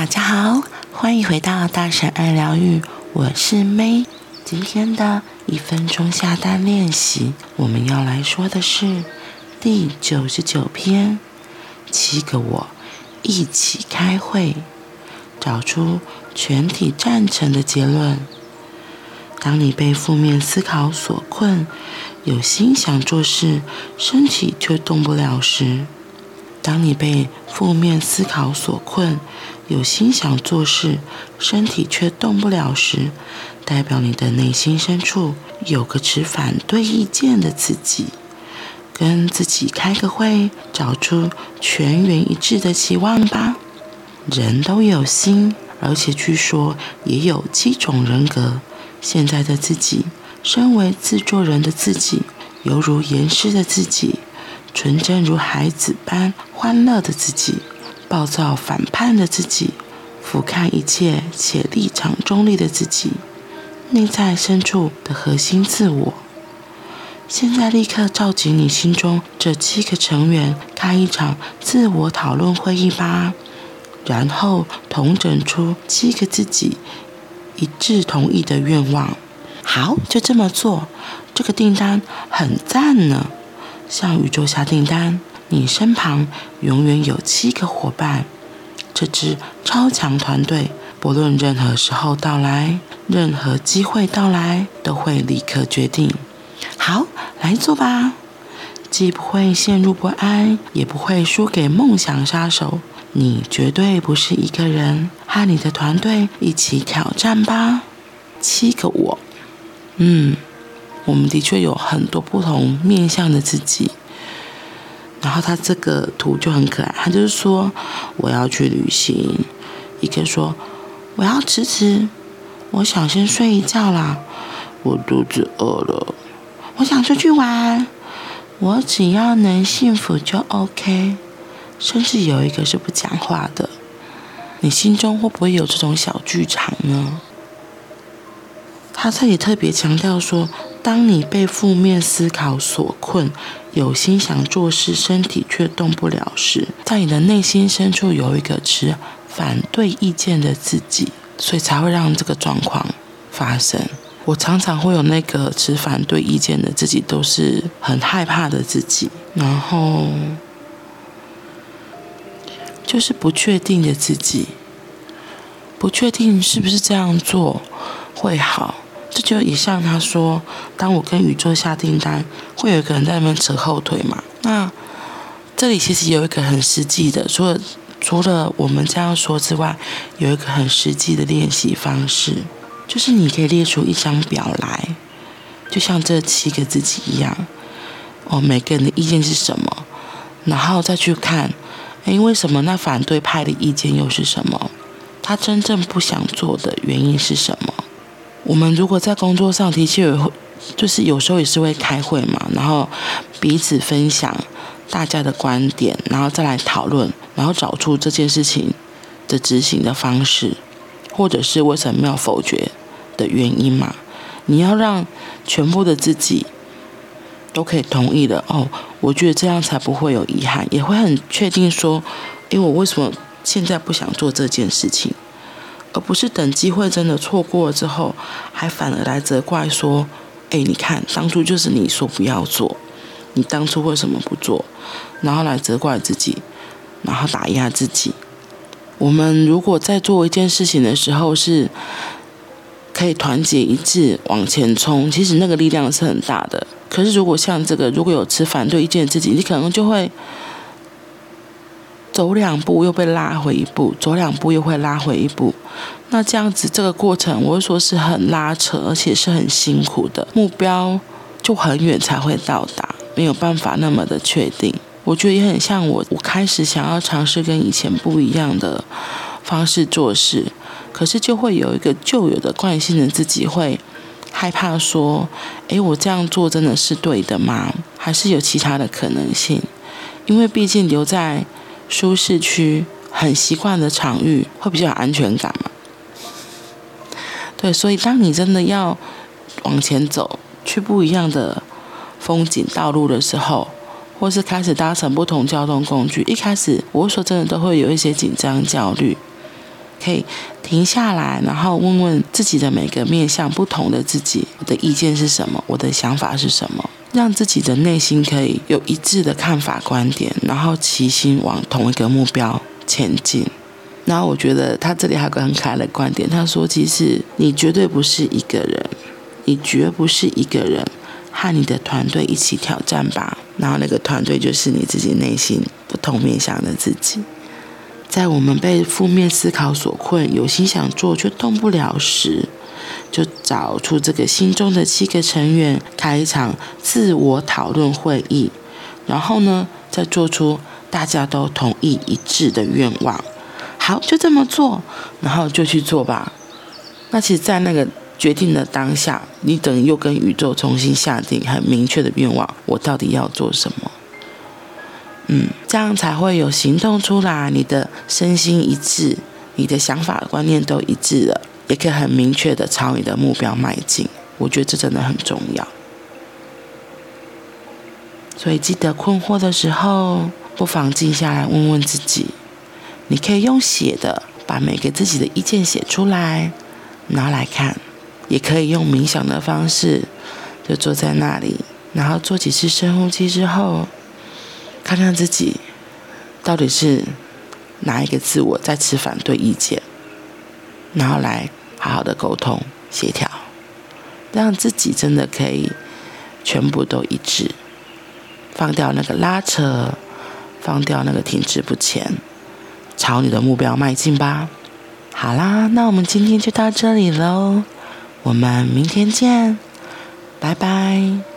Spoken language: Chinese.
大家好，欢迎回到大神爱疗愈，我是 May。今天的一分钟下单练习，我们要来说的是第九十九篇：七个我一起开会，找出全体赞成的结论。当你被负面思考所困，有心想做事，身体却动不了时；当你被负面思考所困，有心想做事，身体却动不了时，代表你的内心深处有个持反对意见的自己。跟自己开个会，找出全员一致的期望吧。人都有心，而且据说也有七种人格。现在的自己，身为制作人的自己，犹如严师的自己，纯真如孩子般欢乐的自己，暴躁反叛的自己，俯瞰一切且立场中立的自己，内在深处的核心自我。现在立刻召集你心中这七个成员，开一场自我讨论会议吧，然后统整出七个自己。一致同意的愿望，好，就这么做。这个订单很赞呢。向宇宙下订单，你身旁永远有七个伙伴。这支超强团队，不论任何时候到来，任何机会到来，都会立刻决定。好，来做吧。既不会陷入不安，也不会输给梦想杀手。你绝对不是一个人，和你的团队一起挑战吧。七个我，嗯，我们的确有很多不同面向的自己。然后他这个图就很可爱，他就是说我要去旅行，一个说我要辞职，我想先睡一觉啦，我肚子饿了，我想出去玩，我只要能幸福就 OK。甚至有一个是不讲话的，你心中会不会有这种小剧场呢？他这里特别强调说，当你被负面思考所困，有心想做事，身体却动不了时，在你的内心深处有一个持反对意见的自己，所以才会让这个状况发生。我常常会有那个持反对意见的自己，都是很害怕的自己，然后。就是不确定的自己，不确定是不是这样做会好。这就也像他说，当我跟宇宙下订单，会有一个人在那边扯后腿嘛。那这里其实有一个很实际的，除了除了我们这样说之外，有一个很实际的练习方式，就是你可以列出一张表来，就像这七个自己一样，哦，每个人的意见是什么，然后再去看。诶，为什么那反对派的意见又是什么？他真正不想做的原因是什么？我们如果在工作上的确有，就是有时候也是会开会嘛，然后彼此分享大家的观点，然后再来讨论，然后找出这件事情的执行的方式，或者是为什么要否决的原因嘛。你要让全部的自己。都可以同意的哦，我觉得这样才不会有遗憾，也会很确定说，因为我为什么现在不想做这件事情，而不是等机会真的错过了之后，还反而来责怪说，哎，你看当初就是你说不要做，你当初为什么不做，然后来责怪自己，然后打压自己。我们如果在做一件事情的时候是可以团结一致往前冲，其实那个力量是很大的。可是，如果像这个，如果有持反对意见的自己，你可能就会走两步又被拉回一步，走两步又会拉回一步。那这样子，这个过程我会说是很拉扯，而且是很辛苦的，目标就很远才会到达，没有办法那么的确定。我觉得也很像我，我开始想要尝试跟以前不一样的方式做事，可是就会有一个旧有的惯性的自己会。害怕说：“诶，我这样做真的是对的吗？还是有其他的可能性？因为毕竟留在舒适区、很习惯的场域，会比较有安全感嘛。对，所以当你真的要往前走，去不一样的风景道路的时候，或是开始搭乘不同交通工具，一开始我说真的都会有一些紧张、焦虑。可以停下来，然后问问自己的每个面向不同的自己，我的意见是什么？我的想法是什么？让自己的内心可以有一致的看法观点，然后齐心往同一个目标前进。然后我觉得他这里还有个很可爱的观点，他说：“其实你绝对不是一个人，你绝不是一个人，和你的团队一起挑战吧。然后那个团队就是你自己内心不同面向的自己。在我们被负面思考所困，有心想做却动不了时，就找出这个心中的七个成员，开一场自我讨论会议，然后呢，再做出大家都同意一致的愿望。”好，就这么做，然后就去做吧。那其实，在那个决定的当下，你等于又跟宇宙重新下定很明确的愿望：我到底要做什么？嗯，这样才会有行动出来。你的身心一致，你的想法观念都一致了，也可以很明确的朝你的目标迈进。我觉得这真的很重要。所以，记得困惑的时候，不妨静下来问问自己。你可以用写的把每个自己的意见写出来，拿来看；也可以用冥想的方式，就坐在那里，然后做几次深呼吸之后，看看自己到底是哪一个自我在持反对意见，然后来好好的沟通协调，让自己真的可以全部都一致，放掉那个拉扯，放掉那个停滞不前。朝你的目标迈进吧！好啦，那我们今天就到这里喽，我们明天见，拜拜。